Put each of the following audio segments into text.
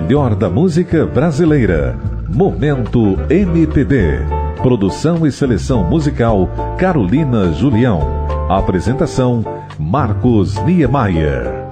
melhor da música brasileira. Momento MPB. Produção e seleção musical Carolina Julião. Apresentação Marcos Niemeyer.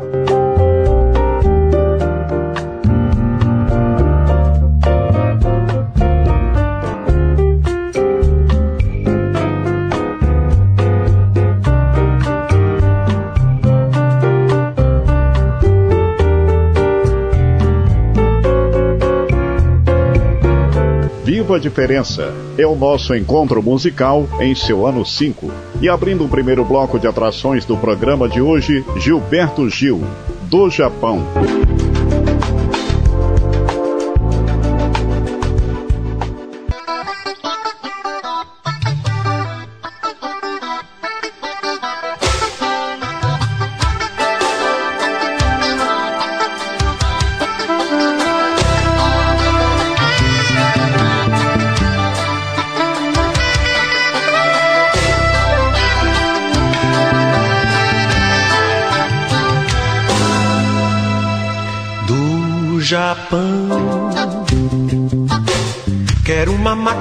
Viva a Diferença é o nosso encontro musical em seu ano 5. E abrindo o primeiro bloco de atrações do programa de hoje, Gilberto Gil, do. Japão.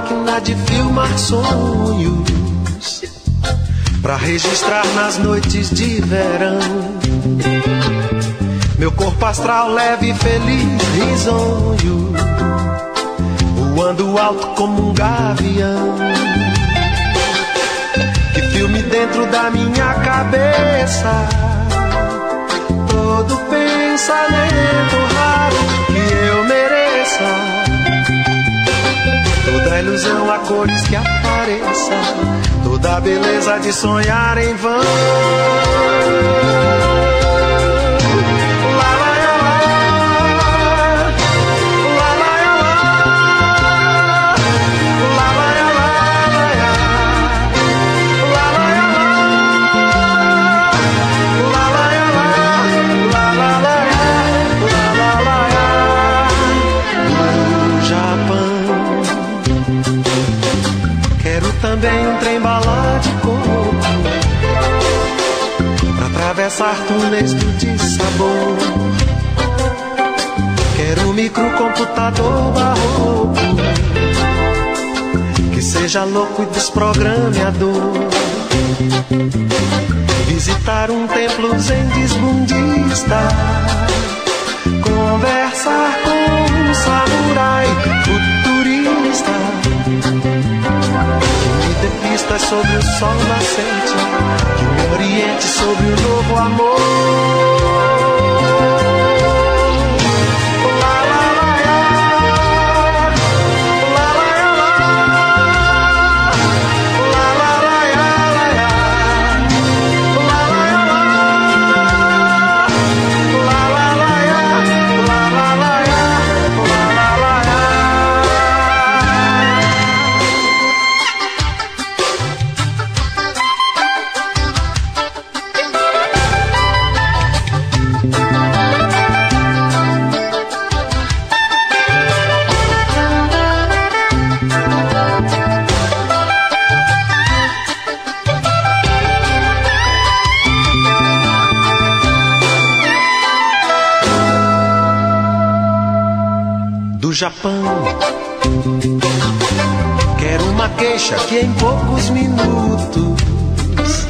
Máquina de filmar sonhos para registrar nas noites de verão. Meu corpo astral leve, feliz, risonho, voando alto como um gavião. Que filme dentro da minha cabeça, todo pensamento raro Toda ilusão a cores que apareça, toda beleza de sonhar em vão. Atravessar túneis de sabor. Quero um microcomputador barroco que seja louco e desprogramador. Visitar um templo zen desbundista, conversar com um samurai futurista que me dê pistas sobre o sol nascente oriente sobre o novo amor. Japão. Quero uma queixa que em poucos minutos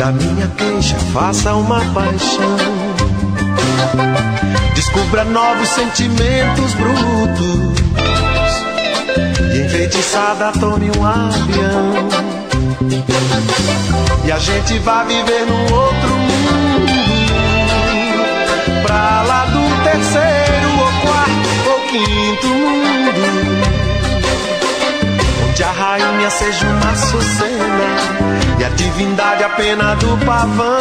da minha queixa faça uma paixão. Descubra novos sentimentos brutos e enfeitiçada tome um avião. E a gente vai viver num outro mundo pra lá do terceiro quinto mundo, onde a rainha seja uma sucena e a divindade a pena do pavão.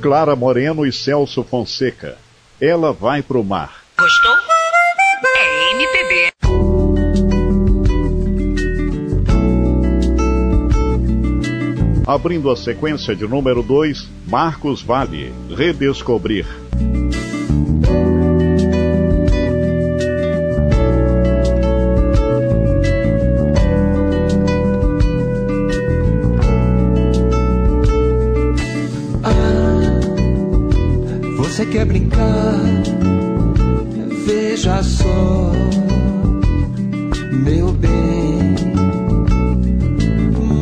Clara Moreno e Celso Fonseca. Ela vai pro mar. Gostou? É MPB. Abrindo a sequência de número 2, Marcos Vale, Redescobrir. Quer brincar? Veja só, meu bem.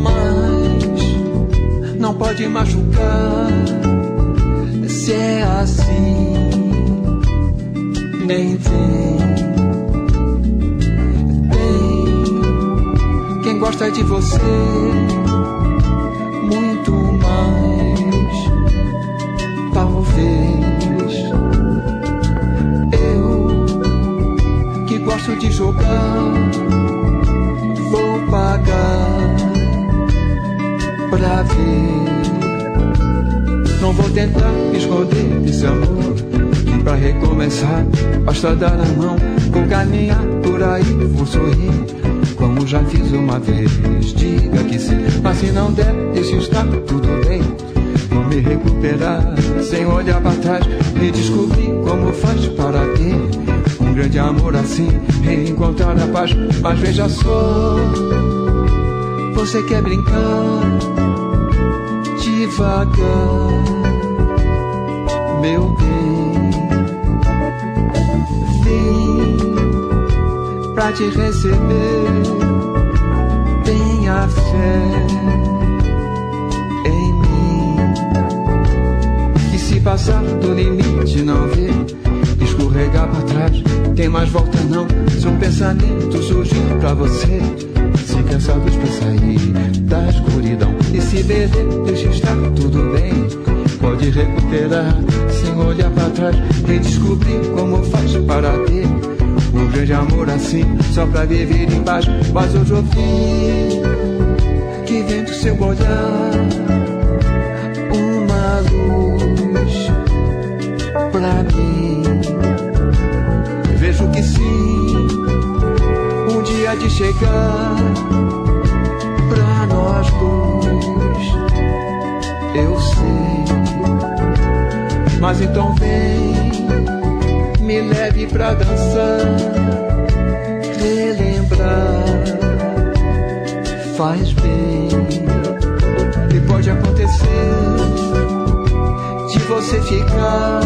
Mas não pode machucar se é assim. Nem vem. Tem quem gosta de você muito mais. Talvez. Gosto de jogar, vou pagar pra ver. Não vou tentar esconder esse amor. Pra recomeçar, basta dar a mão. Vou caminhar por aí, vou sorrir. Como já fiz uma vez, diga que sim. Mas se não der, deixe estar, tudo bem. Vou me recuperar, sem olhar para trás. E descobrir como faz para ter grande amor assim, reencontrar a paz. Mas veja só, você quer brincar devagar, meu bem. Vim pra te receber, tenha fé em mim. E se passar do limite, não vê escorregar pra trás, tem mais volta não. Se um pensamento surgir pra você, se cansados pra sair da escuridão e se beber, deixa estar tudo bem. Pode recuperar sem olhar pra trás, redescobrir como faz para ter um grande amor assim, só pra viver em paz. Mas hoje ouvi que vem do seu olhar chegar pra nós dois. Eu sei, mas então vem, me leve pra dançar, relembrar, faz bem. E pode acontecer de você ficar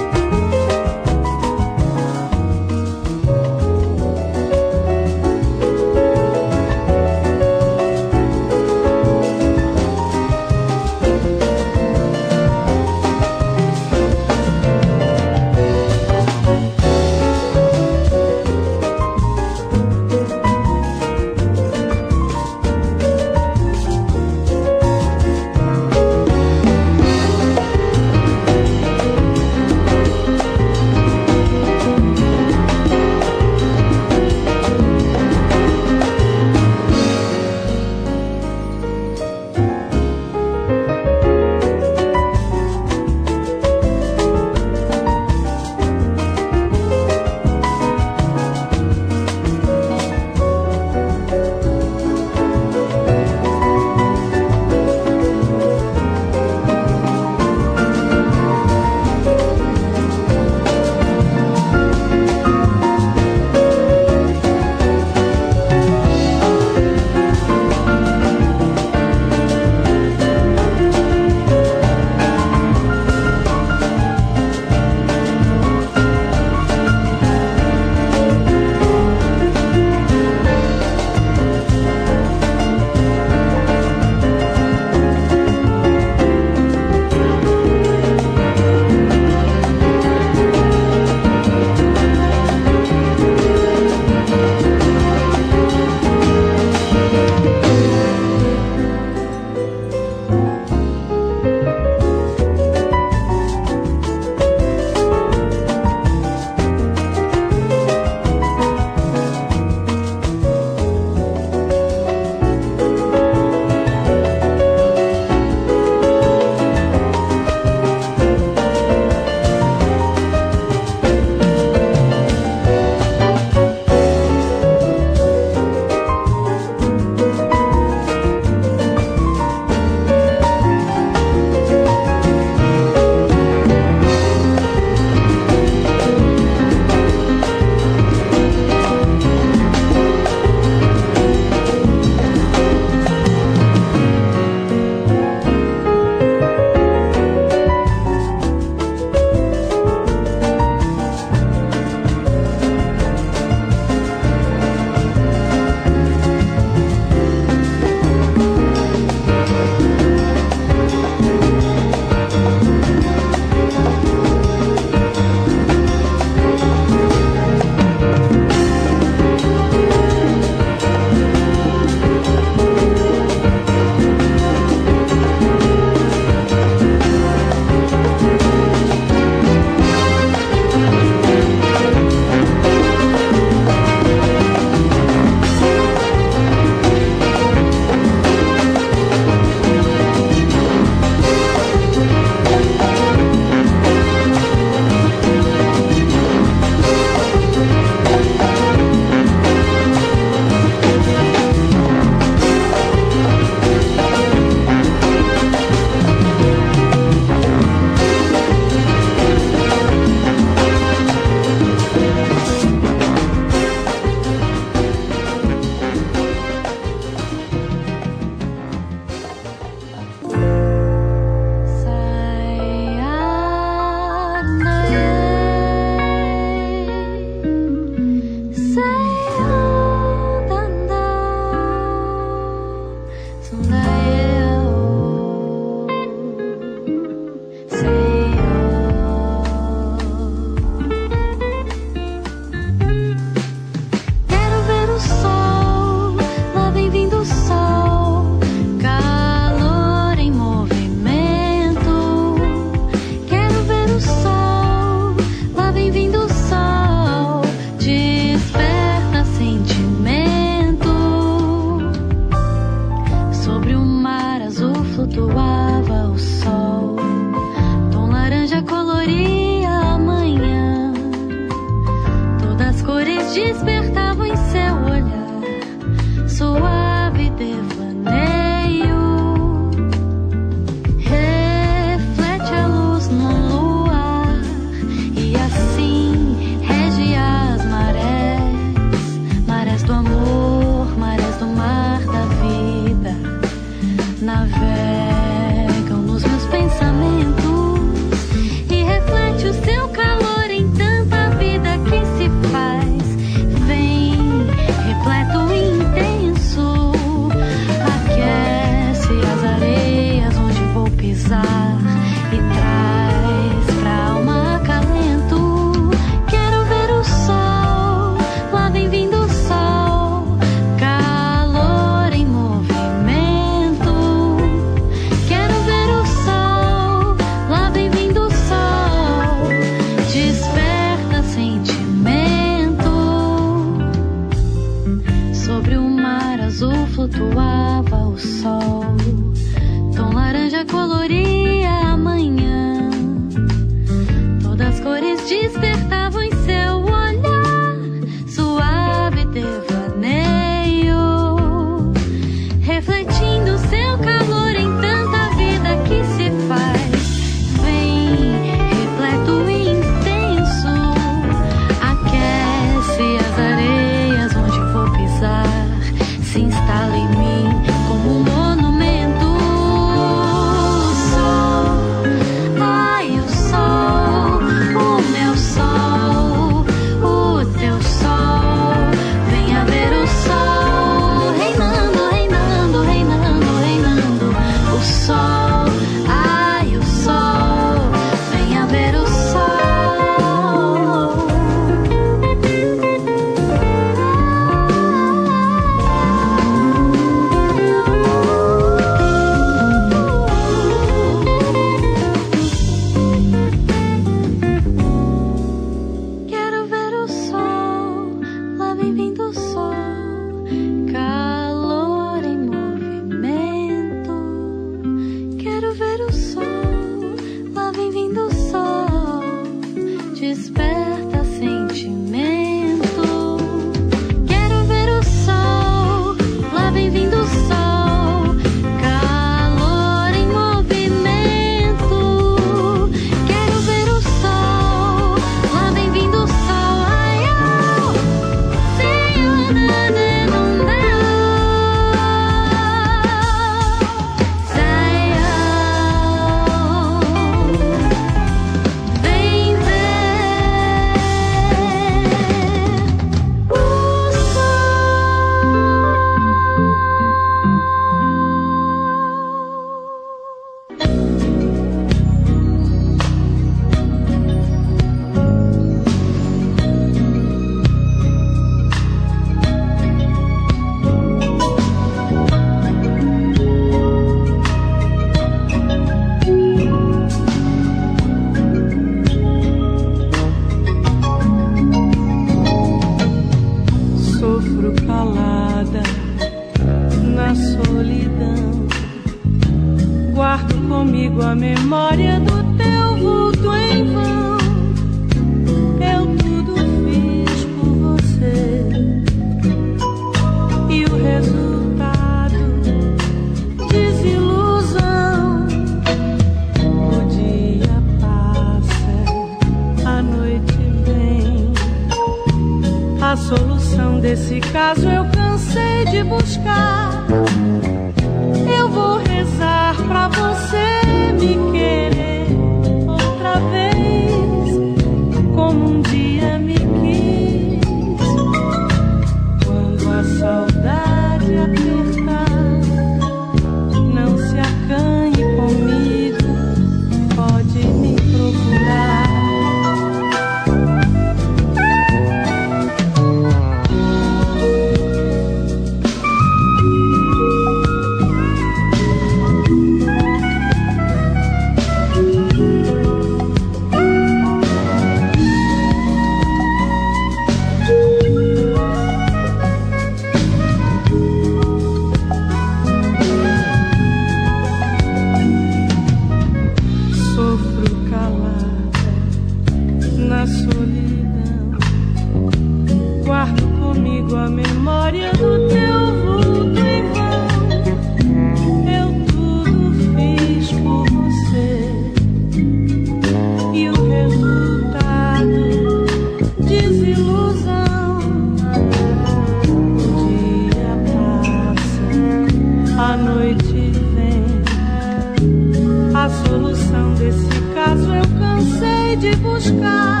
solução desse caso eu cansei de buscar.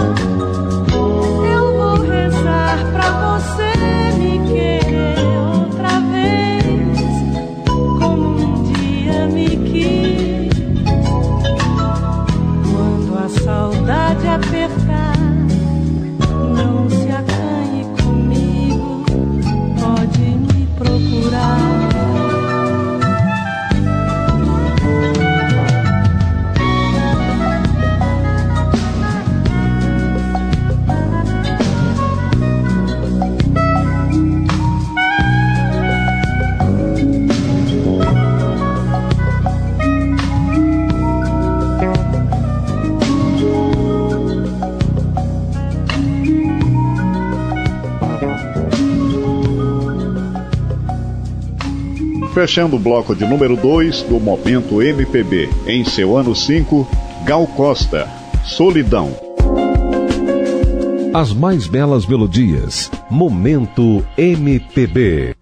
Eu vou rezar pra você. Fechando o bloco de número 2 do Momento MPB, em seu ano 5, Gal Costa, Solidão. As mais belas melodias, Momento MPB.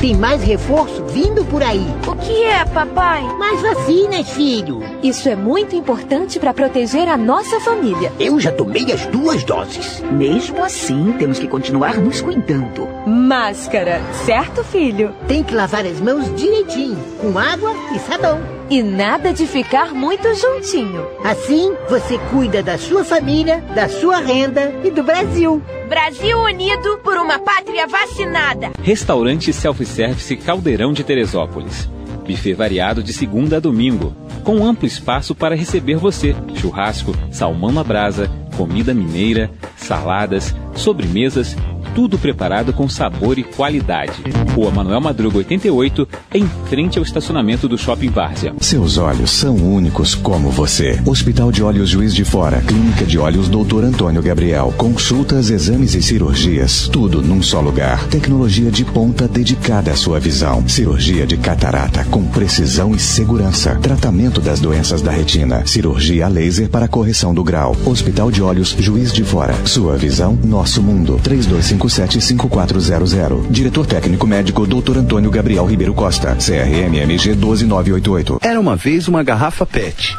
Tem mais reforço vindo por aí. O que é, papai? Mais vacinas, filho. Isso é muito importante para proteger a nossa família. Eu já tomei as duas doses. Mesmo assim, temos que continuar nos cuidando. Máscara, certo, filho? Tem que lavar as mãos direitinho, com água e sabão. E nada de ficar muito juntinho. Assim, você cuida da sua família, da sua renda e do Brasil. Brasil unido por uma pátria vacinada. Restaurante Self-Service Caldeirão de Teresópolis. Buffet variado de segunda a domingo, com amplo espaço para receber você. Churrasco, salmão na brasa, comida mineira, saladas, sobremesas tudo preparado com sabor e qualidade. Rua Manuel Madruga 88, em frente ao estacionamento do Shopping Várzea. Seus olhos são únicos como você. Hospital de Olhos Juiz de Fora, Clínica de Olhos Dr. Antônio Gabriel. Consultas, exames e cirurgias, tudo num só lugar. Tecnologia de ponta dedicada à sua visão. Cirurgia de catarata com precisão e segurança. Tratamento das doenças da retina. Cirurgia laser para correção do grau. Hospital de Olhos Juiz de Fora. Sua visão, nosso mundo. 325 575400. Diretor técnico médico Dr. Antônio Gabriel Ribeiro Costa. CRMMG 12988. Era uma vez uma garrafa PET.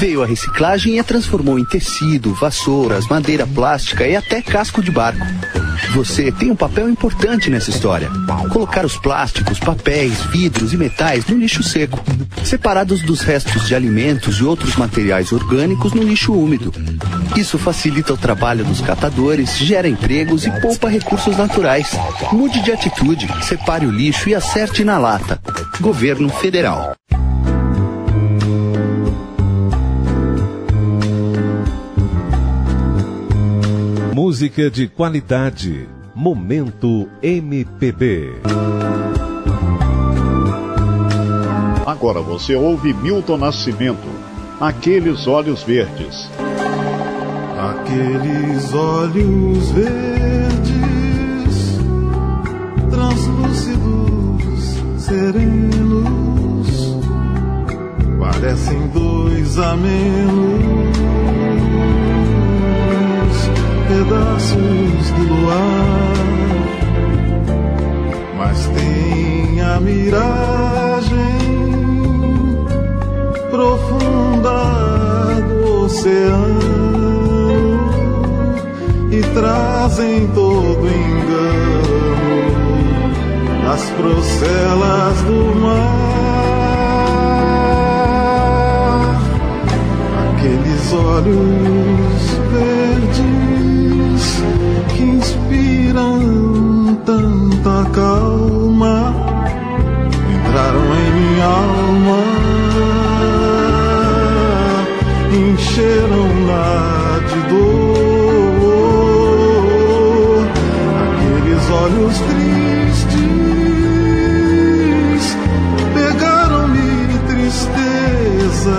Veio a reciclagem e a transformou em tecido, vassouras, madeira plástica e até casco de barco. Você tem um papel importante nessa história. Colocar os plásticos, papéis, vidros e metais no lixo seco, separados dos restos de alimentos e outros materiais orgânicos no lixo úmido. Isso facilita o trabalho dos catadores, gera empregos e poupa recursos naturais. Mude de atitude, separe o lixo e acerte na lata. Governo Federal. Música de qualidade. Momento MPB. Agora você ouve Milton Nascimento. Aqueles olhos verdes. Aqueles olhos verdes, translúcidos, serenos, parecem dois a pedaços do luar, mas tem a miragem profunda do oceano e trazem todo engano nas procelas do mar. Aqueles olhos inspiram tanta calma, entraram em minha alma, encheram-na de dor. Aqueles olhos tristes pegaram-me tristeza,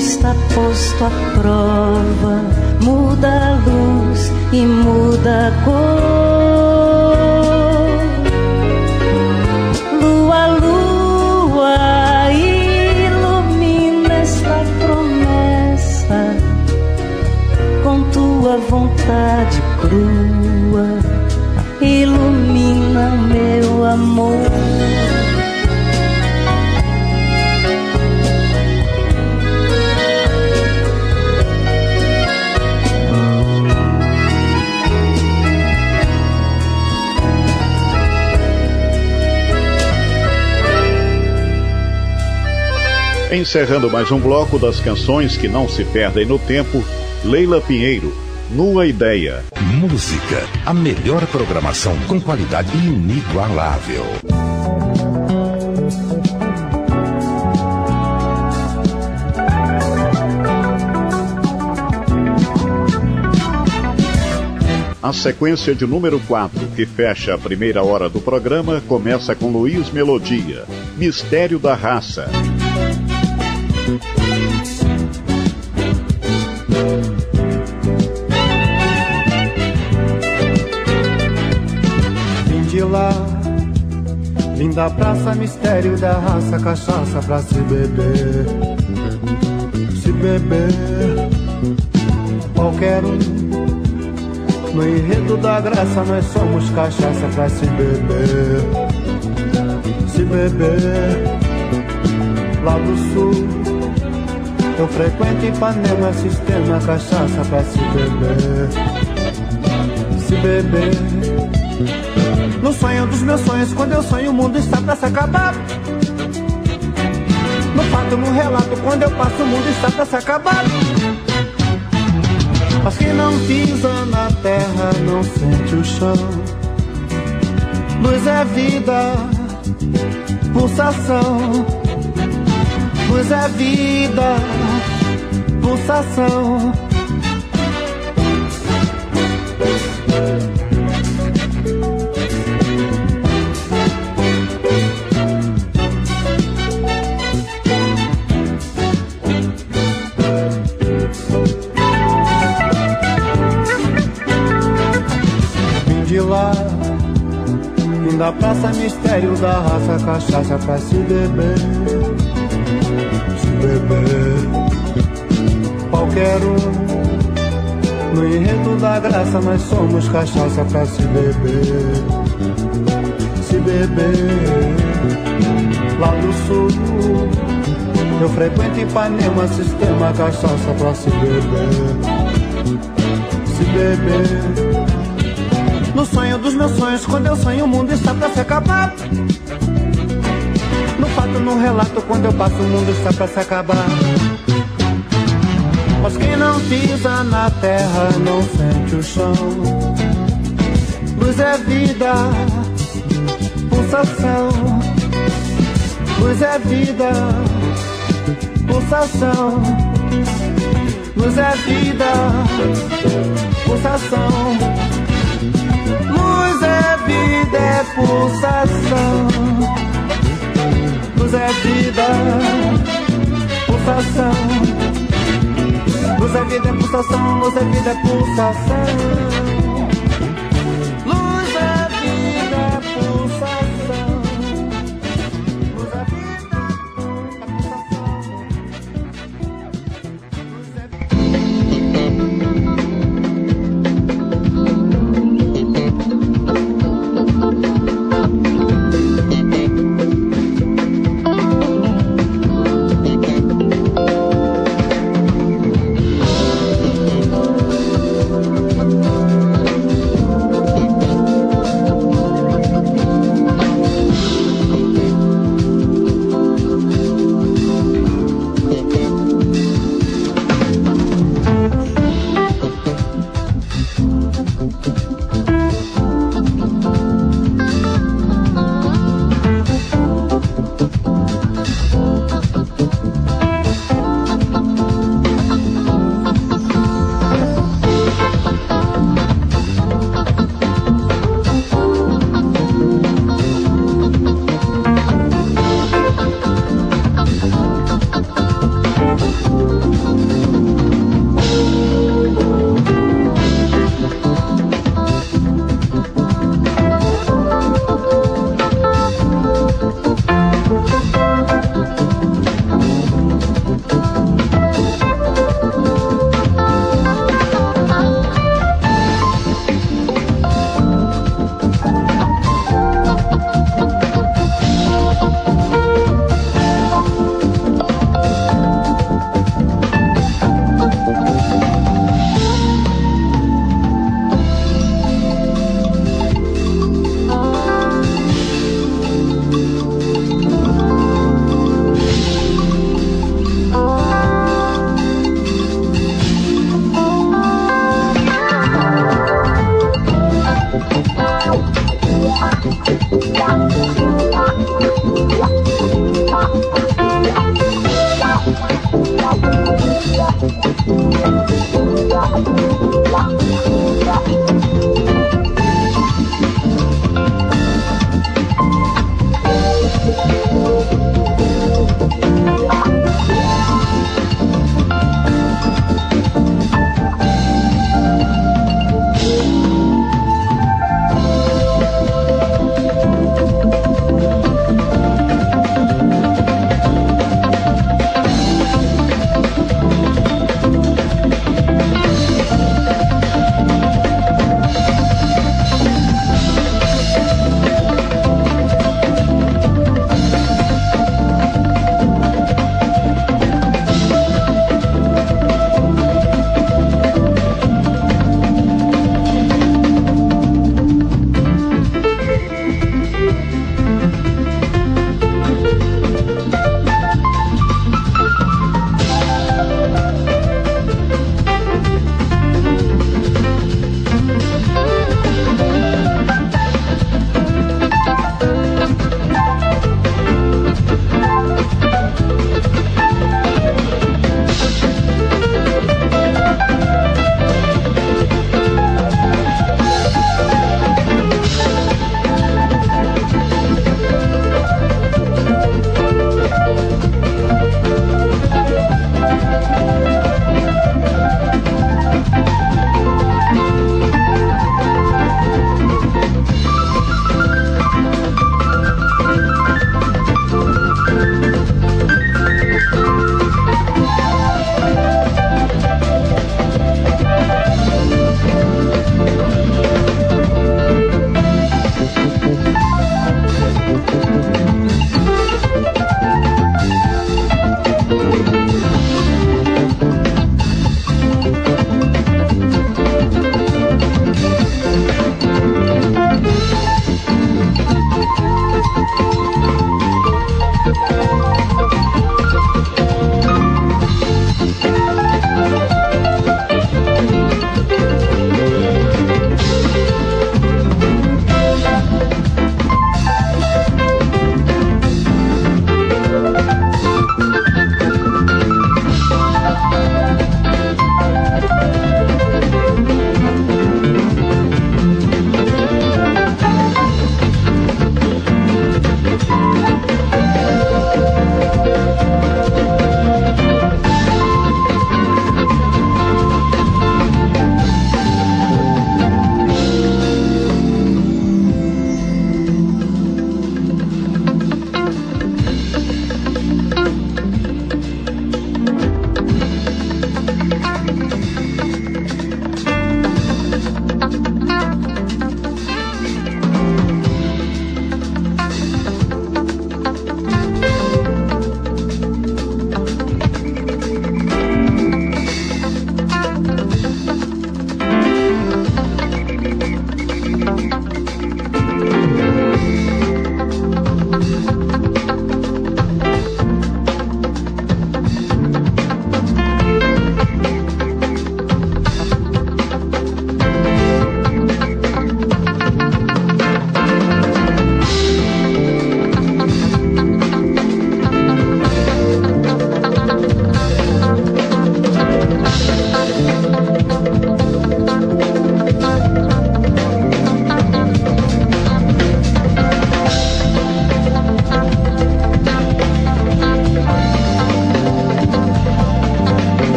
está posto à prova, muda a luz e muda a cor. Lua, lua, ilumina esta promessa com tua vontade crua, ilumina meu amor. Encerrando mais um bloco das canções que não se perdem no tempo, Leila Pinheiro, Nua Ideia. Música, a melhor programação com qualidade inigualável. A sequência de número 4, que fecha a primeira hora do programa, começa com Luiz Melodia, Mistério da Raça. Vim de lá, vim da praça, mistério da raça, cachaça pra se beber. Se beber, qualquer um. No enredo da graça, nós somos cachaça pra se beber. Se beber lá do sul. Eu frequento Ipanema, sistema cachaça pra se beber. Se beber. No sonho dos meus sonhos, quando eu sonho, o mundo está pra se acabar. No fato, no relato, quando eu passo, o mundo está pra se acabar. Mas quem não pisa na terra não sente o chão. Luz é vida, pulsação. Luz é vida, pulsação. Da praça mistério da raça, cachaça pra se beber beber qualquer um. No enredo da graça nós somos cachaça pra se beber, se beber. Lá do sul, eu frequento Ipanema, sistema cachaça pra se beber, se beber. No sonho dos meus sonhos, quando eu sonho o mundo está pra se acabar. No relato, quando eu passo o mundo está pra se acabar. Mas quem não pisa na terra não sente o chão. Luz é vida, pulsação. Luz é vida, pulsação. Luz é vida, pulsação. Luz é vida, é pulsação. Luz é vida, pulsação. Luz é vida, é pulsação. Luz é vida, é pulsação.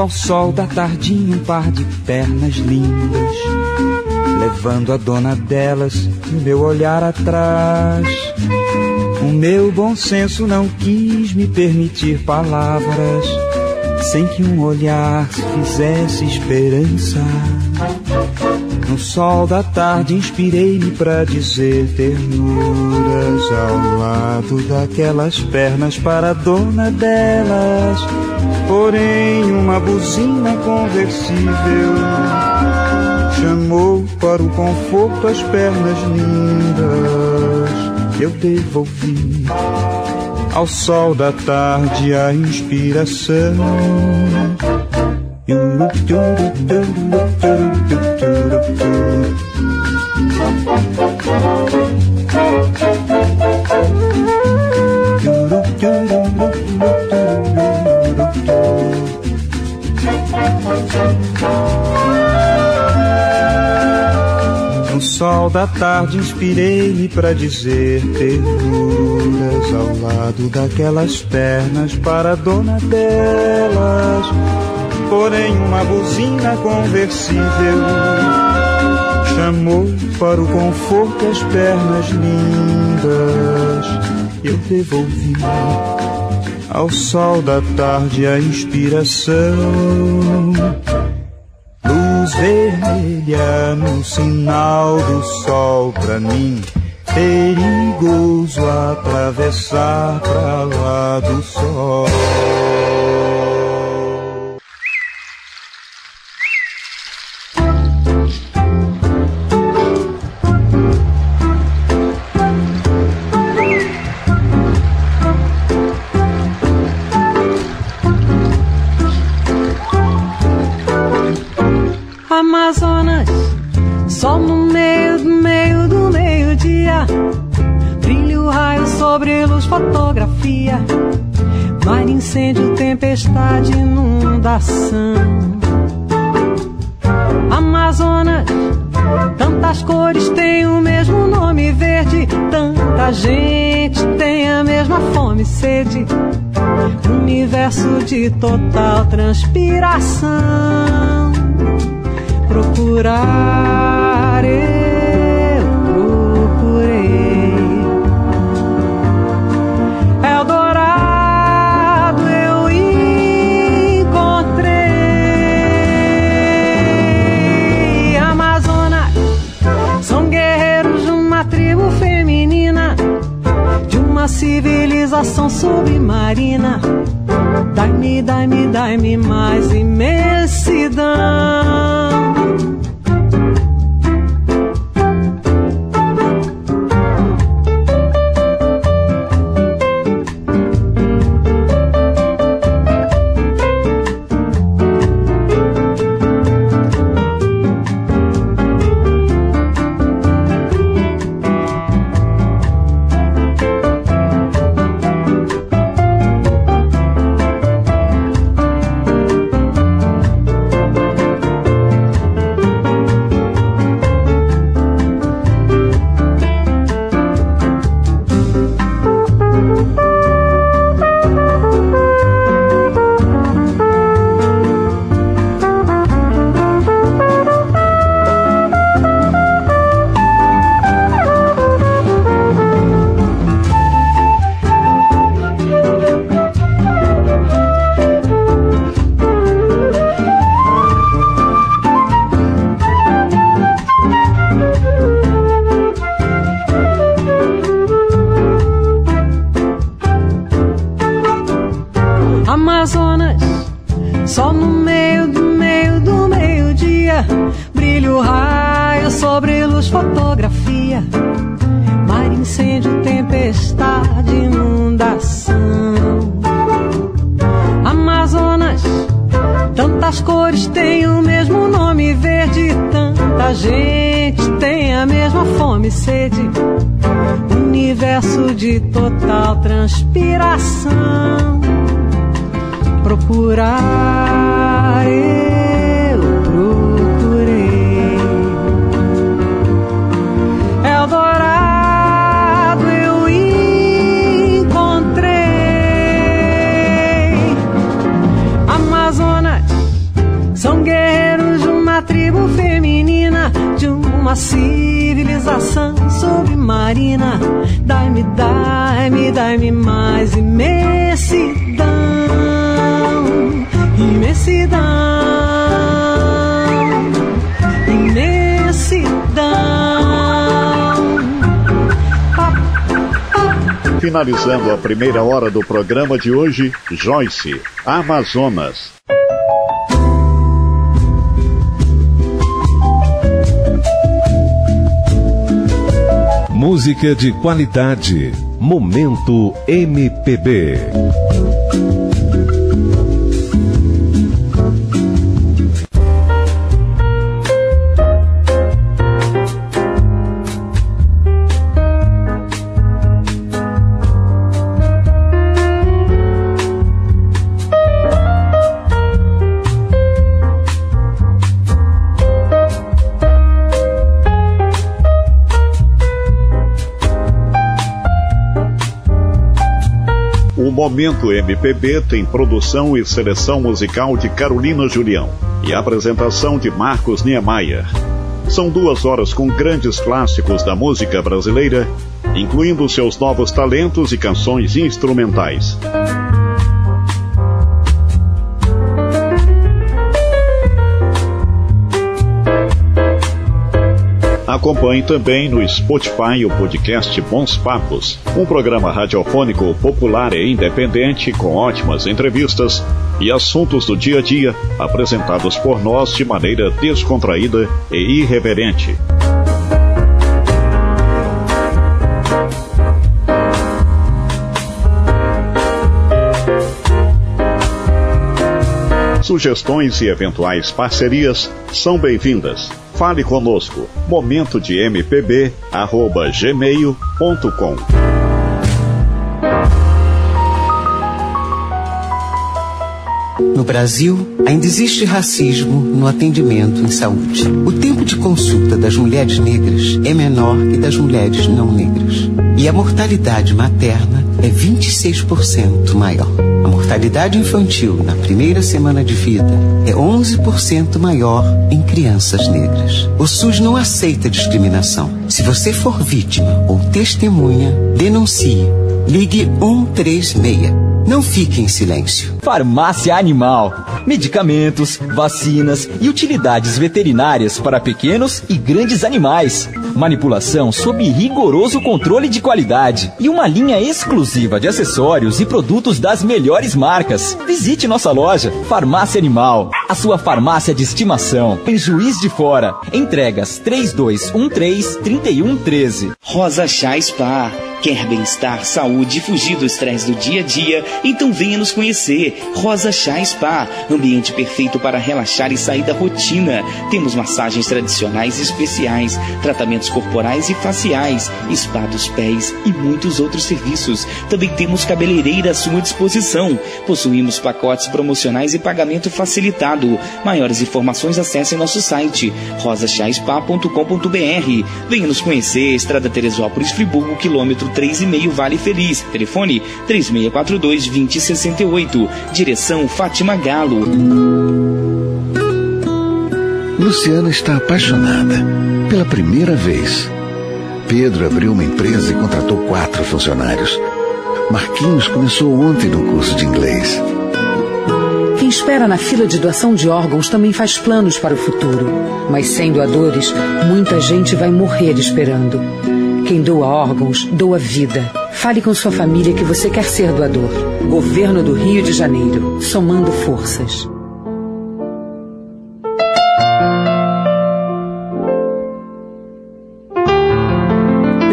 Ao sol da tardinha um par de pernas lindas, levando a dona delas meu olhar atrás. O meu bom senso não quis me permitir palavras, sem que um olhar se fizesse esperança. No sol da tarde inspirei-me para dizer ternuras ao lado daquelas pernas para a dona delas Porém, uma buzina conversível chamou para o conforto as pernas lindas. Eu devolvi ao sol da tarde a inspiração. Da tarde inspirei-me para dizer ternuras ao lado daquelas pernas para dona delas. Porém, uma buzina conversível chamou para o conforto as pernas lindas. Eu devolvi ao sol da tarde a inspiração. Vermelha no sinal do sol pra mim. Perigoso atravessar pra lá do sol. Sol no meio do meio do meio-dia. Brilho, raio sobre luz, fotografia. Mar, incêndio, tempestade, inundação. Amazonas, tantas cores tem o mesmo nome verde. Tanta gente tem a mesma fome e sede. Universo de total transpiração procurar, eu procurei. Eldorado eu encontrei. Amazonas são guerreiros de uma tribo feminina, de uma civilização submarina. Dai-me, dai-me, dai-me mais imensidão. Finalizando a primeira hora do programa de hoje, Joyce, Amazonas. Música de qualidade Momento MPB. Momento MPB tem produção e seleção musical de Carolina Julião e apresentação de Marcos Niemeyer. São duas horas com grandes clássicos da música brasileira, incluindo seus novos talentos e canções instrumentais. Acompanhe também no Spotify o podcast Bons Papos, um programa radiofônico popular e independente com ótimas entrevistas e assuntos do dia a dia apresentados por nós de maneira descontraída e irreverente. Sugestões e eventuais parcerias são bem-vindas. Fale conosco. Momento de MPB, arroba gmail.com. No Brasil, ainda existe racismo no atendimento em saúde. O tempo de consulta das mulheres negras é menor que das mulheres não negras. E a mortalidade materna é 26% maior. A mortalidade infantil na primeira semana de vida é 11% maior em crianças negras. O SUS não aceita discriminação. Se você for vítima ou testemunha, denuncie. Ligue 136. Não fique em silêncio. Farmácia Animal. Medicamentos, vacinas e utilidades veterinárias para pequenos e grandes animais. Manipulação sob rigoroso controle de qualidade. E uma linha exclusiva de acessórios e produtos das melhores marcas. Visite nossa loja, Farmácia Animal. A sua farmácia de estimação. Em Juiz de Fora. Entregas 3213-3113. Rosa Chá Spa. Quer bem-estar, saúde e fugir do estresse do dia a dia? Então venha nos conhecer. Rosa Chá Spa, ambiente perfeito para relaxar e sair da rotina. Temos massagens tradicionais e especiais, tratamentos corporais e faciais, spa dos pés e muitos outros serviços. Também temos cabeleireira à sua disposição. Possuímos pacotes promocionais e pagamento facilitado. Maiores informações acesse nosso site rosachaspa.com.br. Venha nos conhecer, Estrada Teresópolis, Friburgo, quilômetro 3,5 Vale Feliz. Telefone 3642 2068. Direção Fátima Galo. Luciana está apaixonada. Pela primeira vez. Pedro abriu uma empresa e contratou quatro funcionários. Marquinhos começou ontem no curso de inglês. Quem espera na fila de doação de órgãos também faz planos para o futuro. Mas sem doadores, muita gente vai morrer esperando. Quem doa órgãos, doa vida. Fale com sua família que você quer ser doador. Governo do Rio de Janeiro. Somando forças.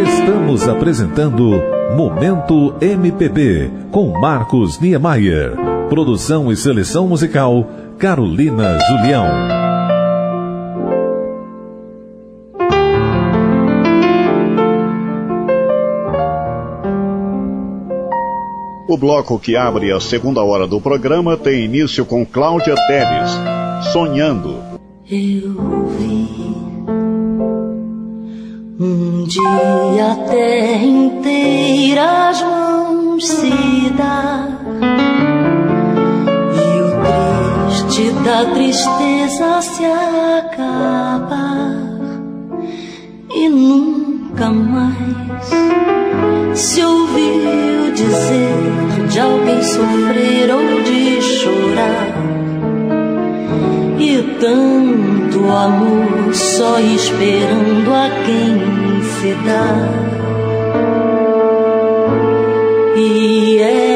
Estamos apresentando Momento MPB com Marcos Niemeyer. Produção e seleção musical Carolina Julião. O bloco que abre a segunda hora do programa tem início com Cláudia Teles, Sonhando. Eu vi um dia a terra inteira as mãos se dar e o triste da tristeza se acabar e nunca mais se sofrer ou de chorar. E tanto amor só esperando a quem se dá. E era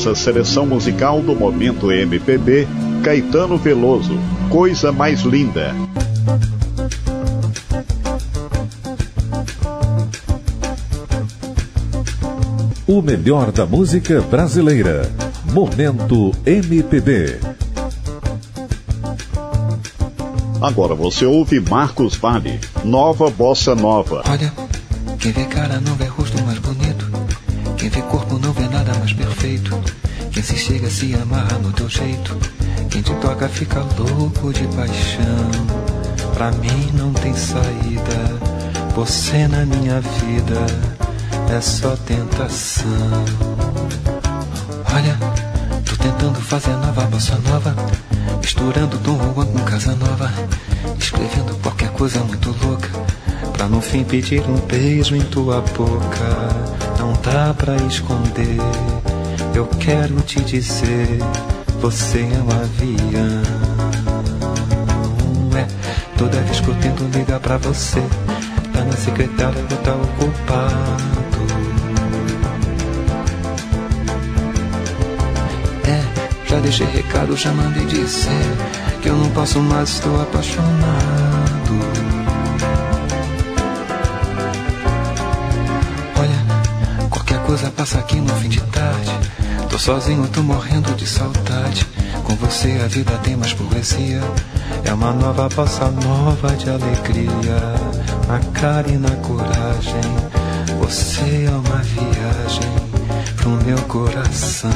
nossa seleção musical do momento MPB, Caetano Veloso, Coisa Mais Linda. O melhor da música brasileira. Momento MPB. Agora você ouve Marcos Vale, Nova Bossa Nova. Olha, quem vê cara não vê rosto. Chega se amarra no teu jeito. Quem te toca fica louco de paixão. Pra mim não tem saída. Você na minha vida é só tentação. Olha, tô tentando fazer nova bossa nova. Misturando Dom Juan com Casa Nova. Escrevendo qualquer coisa muito louca. Pra no fim pedir um beijo em tua boca. Não dá pra esconder. Eu quero te dizer. Você é um avião. É, toda vez que eu tento ligar pra você. Tá na secretária, eu tá ocupado. É, já deixei recado, já mandei dizer que eu não posso mais, estou apaixonado. Olha, qualquer coisa passa aqui no fim de tarde. Tô sozinho, tô morrendo de saudade. Com você a vida tem mais poesia. É uma nova bossa nova de alegria. Na cara e na coragem. Você é uma viagem pro meu coração.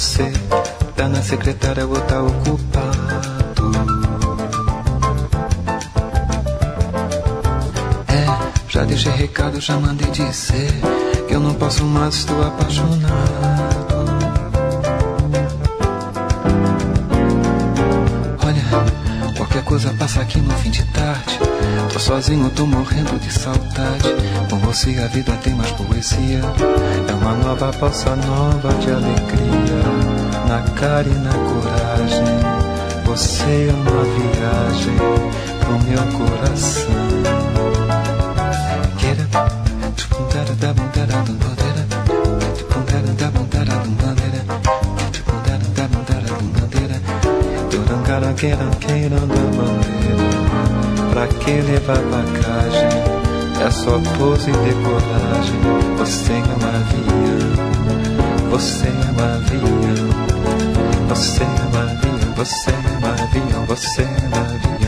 Você, tá na secretária ou tá ocupado. É, já deixei recado, já mandei dizer que eu não posso mais, estou apaixonado. Olha, qualquer coisa passa aqui no sozinho, tô morrendo de saudade. Com você a vida tem mais poesia. É uma nova bossa nova de alegria. Na cara e na coragem. Você é uma viagem pro meu coração. Que levar bagagem? É só pose e decolagem. Você é um avião. Você é um avião. Você é um avião. Você é um avião. Você é um avião.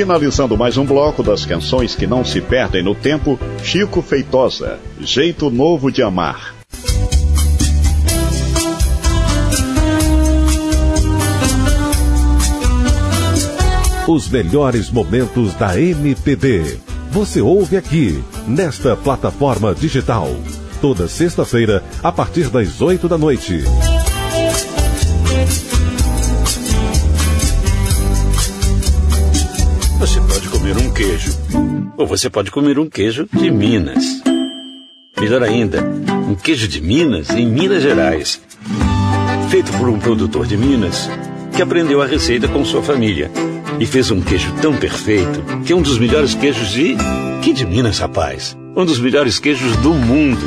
Finalizando mais um bloco das canções que não se perdem no tempo, Chico Feitosa, Jeito Novo de Amar. Os melhores momentos da MPB. Você ouve aqui, nesta plataforma digital. Toda sexta-feira, a partir das 8 da noite. Queijo. Ou você pode comer um queijo de Minas. Melhor ainda, um queijo de Minas em Minas Gerais. Feito por um produtor de Minas que aprendeu a receita com sua família e fez um queijo tão perfeito que é um dos melhores queijos de. Que de Minas, rapaz? Um dos melhores queijos do mundo.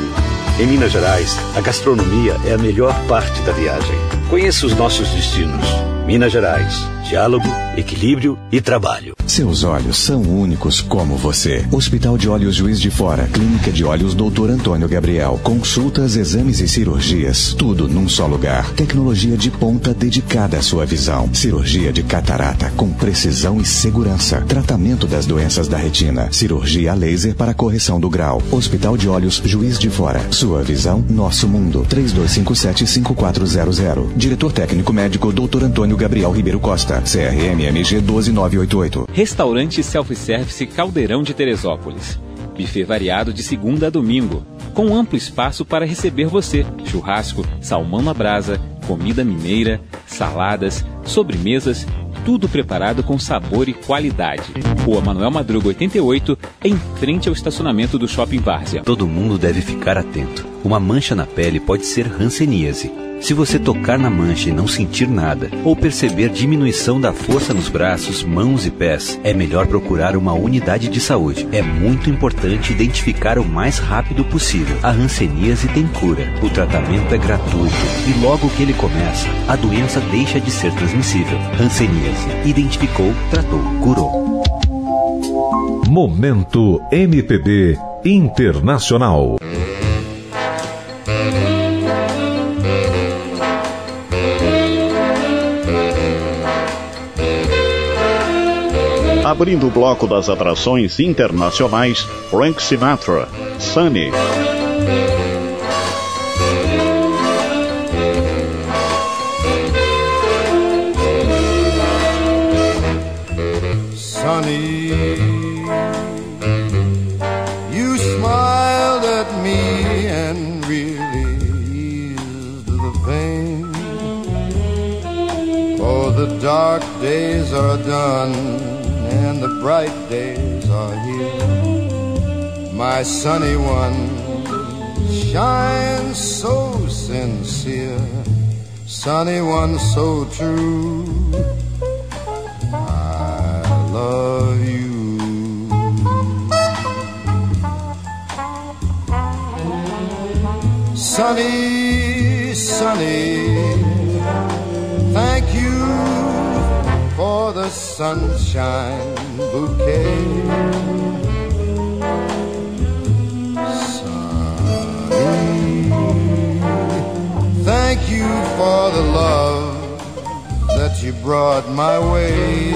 Em Minas Gerais, a gastronomia é a melhor parte da viagem. Conheça os nossos destinos. Minas Gerais diálogo, equilíbrio e trabalho. Seus olhos são únicos como você. Hospital de Olhos Juiz de Fora, Clínica de Olhos Dr. Antônio Gabriel. Consultas, exames e cirurgias, tudo num só lugar. Tecnologia de ponta dedicada à sua visão. Cirurgia de catarata com precisão e segurança. Tratamento das doenças da retina. Cirurgia laser para correção do grau. Hospital de Olhos Juiz de Fora. Sua visão, nosso mundo. 3257-5400. Diretor técnico médico Dr. Antônio Gabriel Ribeiro Costa. CRMMG 12988. Restaurante Self-Service Caldeirão de Teresópolis. Buffet variado de segunda a domingo, com amplo espaço para receber você. Churrasco, salmão na brasa, comida mineira, saladas, sobremesas, tudo preparado com sabor e qualidade. Rua Manuel Madruga 88, em frente ao estacionamento do Shopping Várzea. Todo mundo deve ficar atento. Uma mancha na pele pode ser hanseníase Se você tocar na mancha e não sentir nada, ou perceber diminuição da força nos braços, mãos e pés, é melhor procurar uma unidade de saúde. É muito importante identificar o mais rápido possível. A hanseníase tem cura. O tratamento é gratuito e logo que ele começa, a doença deixa de ser transmissível. Hanseníase. Identificou, tratou, curou. Momento MPB Internacional. Abrindo o bloco das atrações internacionais, Frank Sinatra, Sunny. Sunny, you smiled at me and really eased the pain. Oh, the dark days are done and the bright days are here. My sunny one shines so sincere, sunny one so true. I love you. Sunny, sunny, thank you for the sunshine bouquet. Sunny, thank you for the love that you brought my way.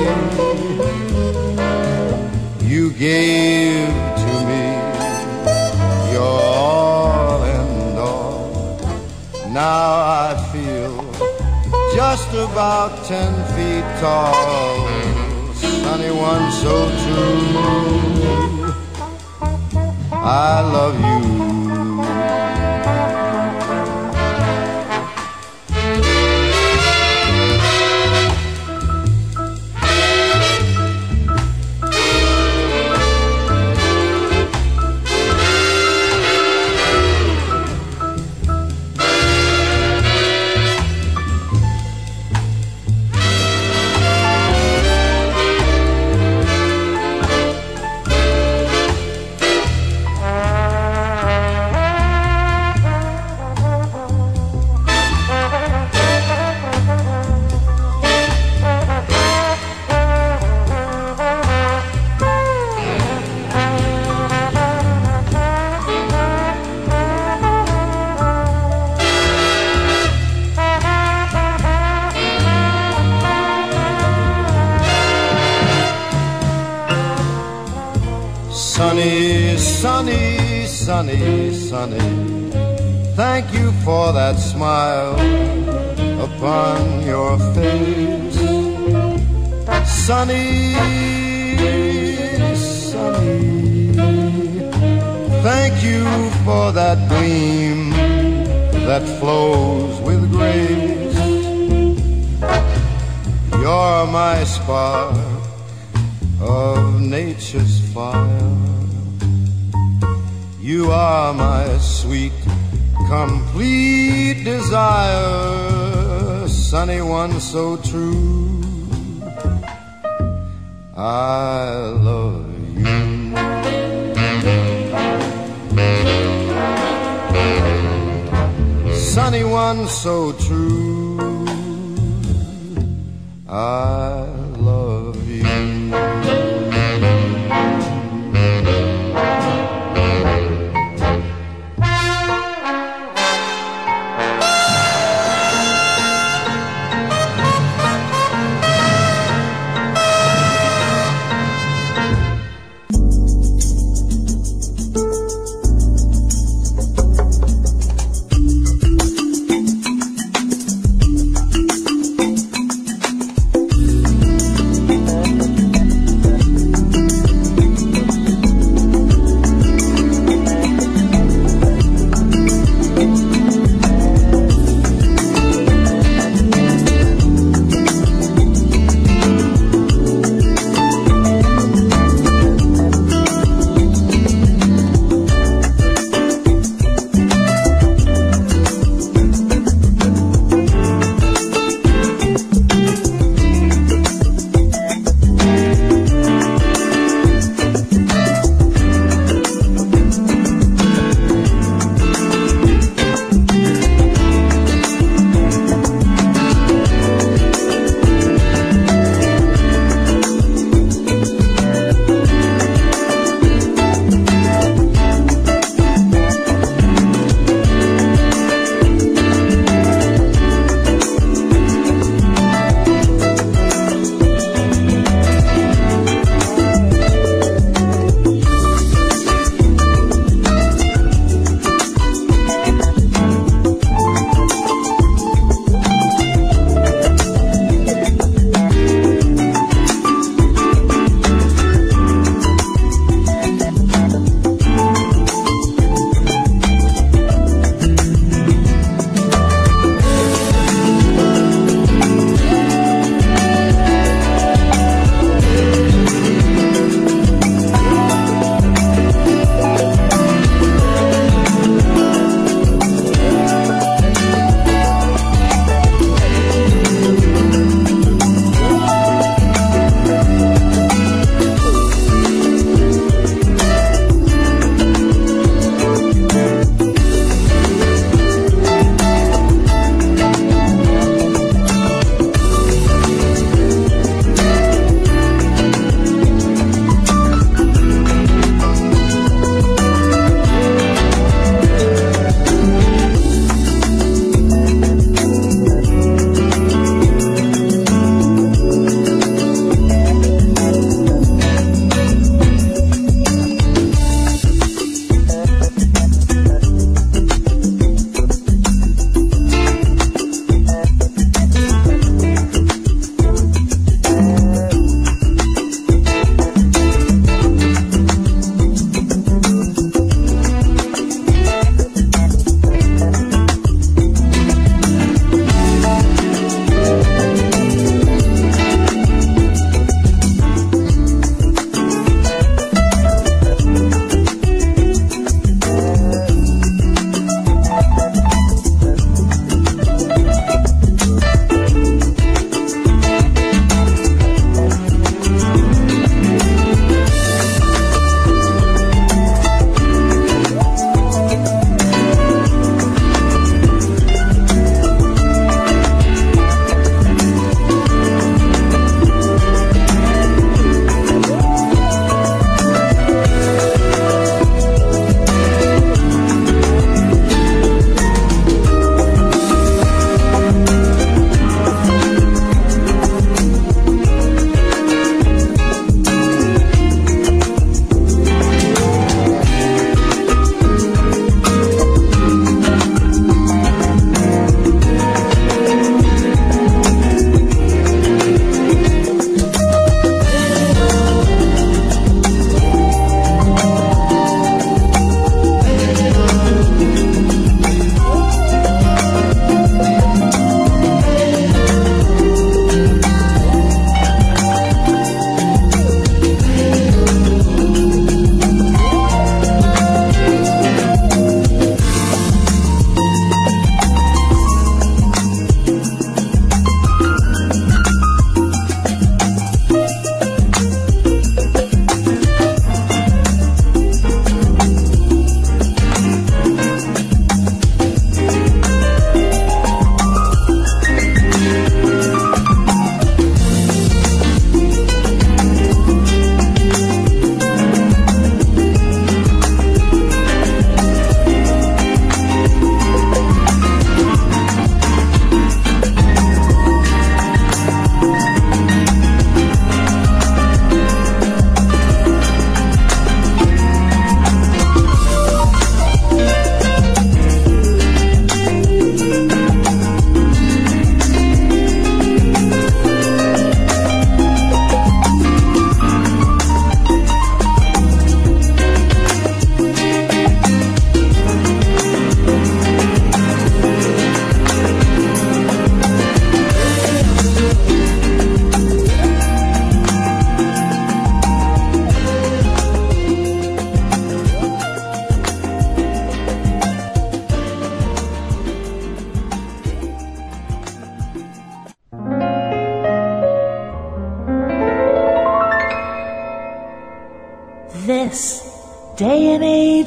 You gave to me your all and all. Now I feel just about ten feet tall. Sunny one so true. I love you. Sunny, sunny. Thank you for that smile upon your face. Sunny, sunny. Thank you for that gleam that flows with grace. You're my spark of nature's fire. You are my sweet, complete desire, sunny one so true. I love you. Sunny one so true. I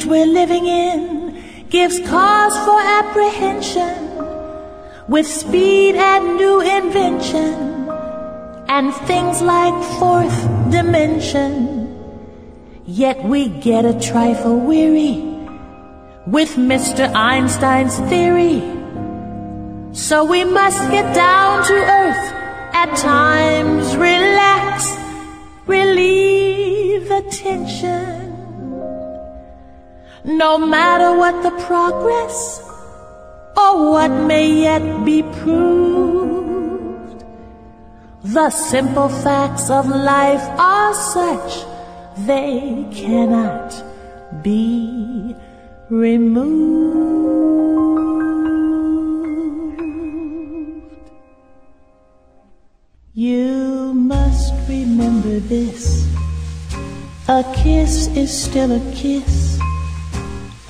age we're living in gives cause for apprehension with speed and new invention and things like fourth dimension. Yet we get a trifle weary with Mr. Einstein's theory. So we must get down to earth at times, relax, relieve the tension. No matter what the progress or what may yet be proved, the simple facts of life are such they cannot be removed. You must remember this a kiss is still a kiss,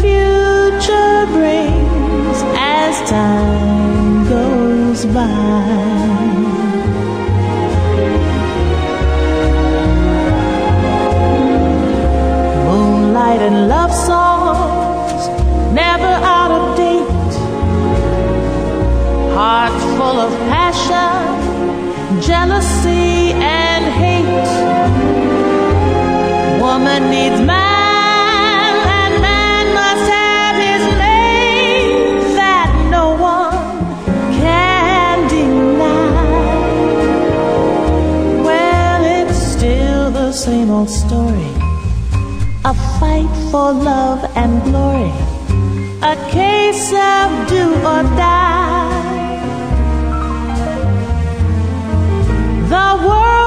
future brings as time goes by. Moonlight and love songs, never out of date. Hearts full of passion, jealousy, and hate. Woman needs man, fight for love and glory. A case of do or die. The world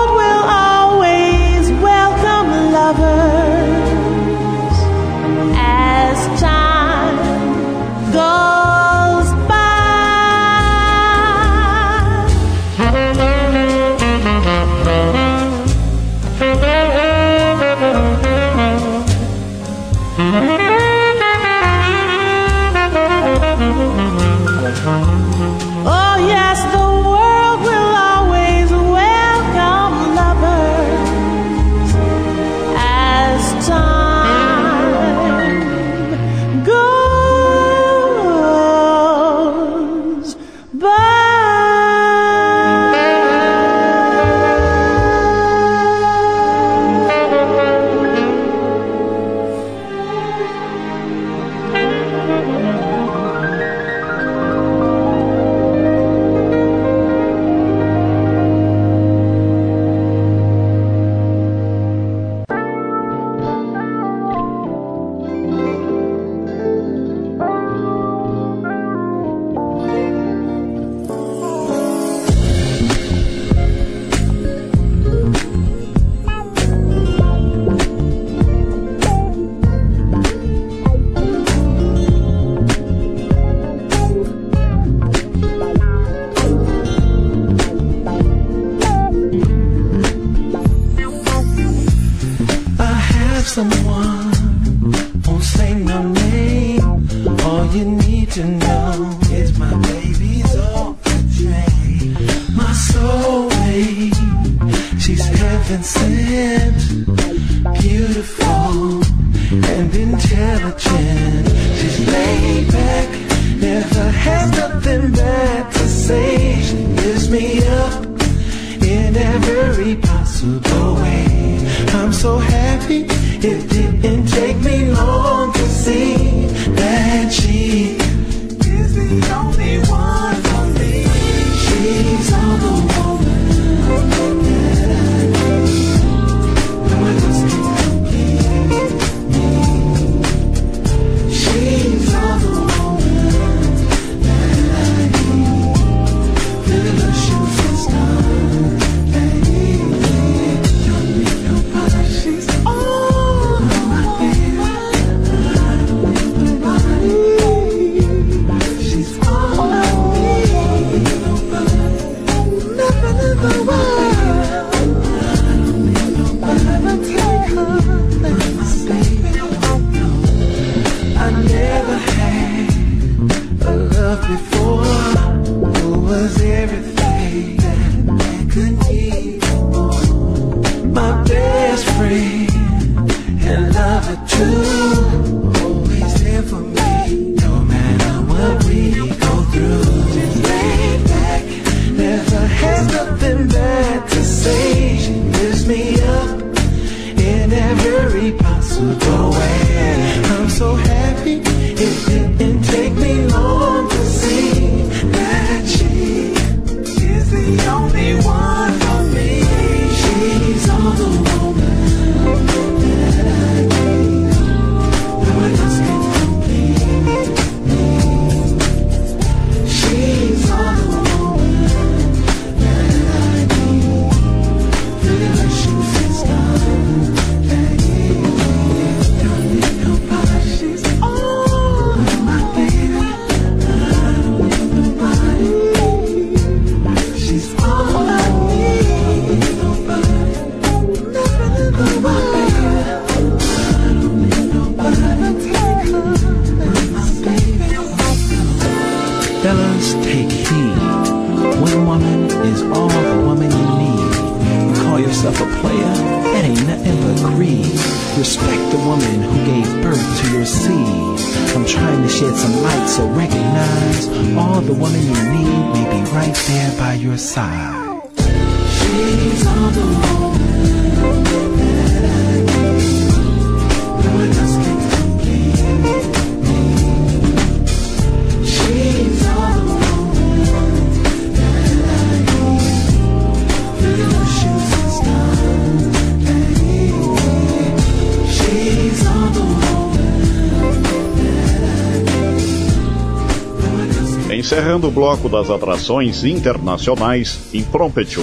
bloco das atrações internacionais Impromptu,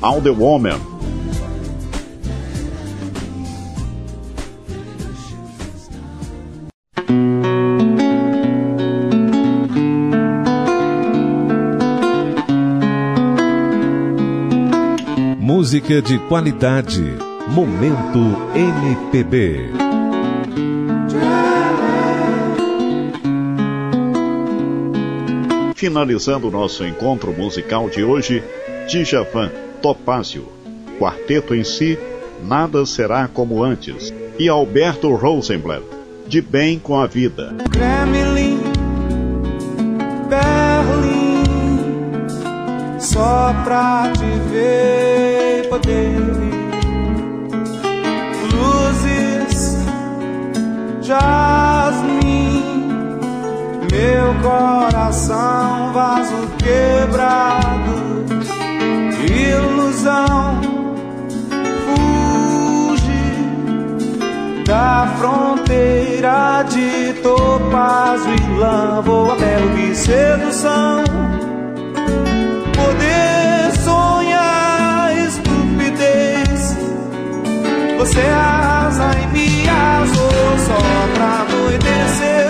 All the Woman. Música de qualidade. Momento MPB. finalizando o nosso encontro musical de hoje, Djavan Topazio, Quarteto em si, Nada Será Como Antes, e Alberto Rosenblatt, De Bem com a Vida. Kremlin, Berlim, só pra te ver poder. Luzes, já meu coração, vaso quebrado, ilusão, fuge da fronteira de topazo e lã, vou até o que sedução, poder sonhar, estupidez, você asa e me arrasou só pra anoitecer.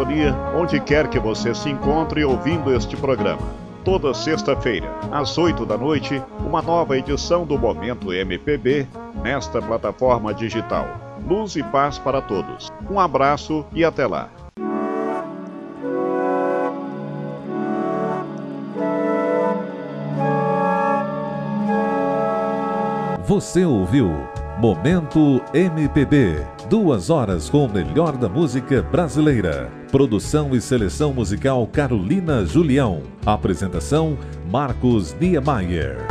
Sintonia, onde quer que você se encontre ouvindo este programa. Toda sexta-feira, às 8 da noite, uma nova edição do Momento MPB nesta plataforma digital. Luz e paz para todos. Um abraço e até lá. Você ouviu Momento MPB. Duas horas com o melhor da música brasileira. Produção e seleção musical Carolina Julião. Apresentação Marcos Niemeyer.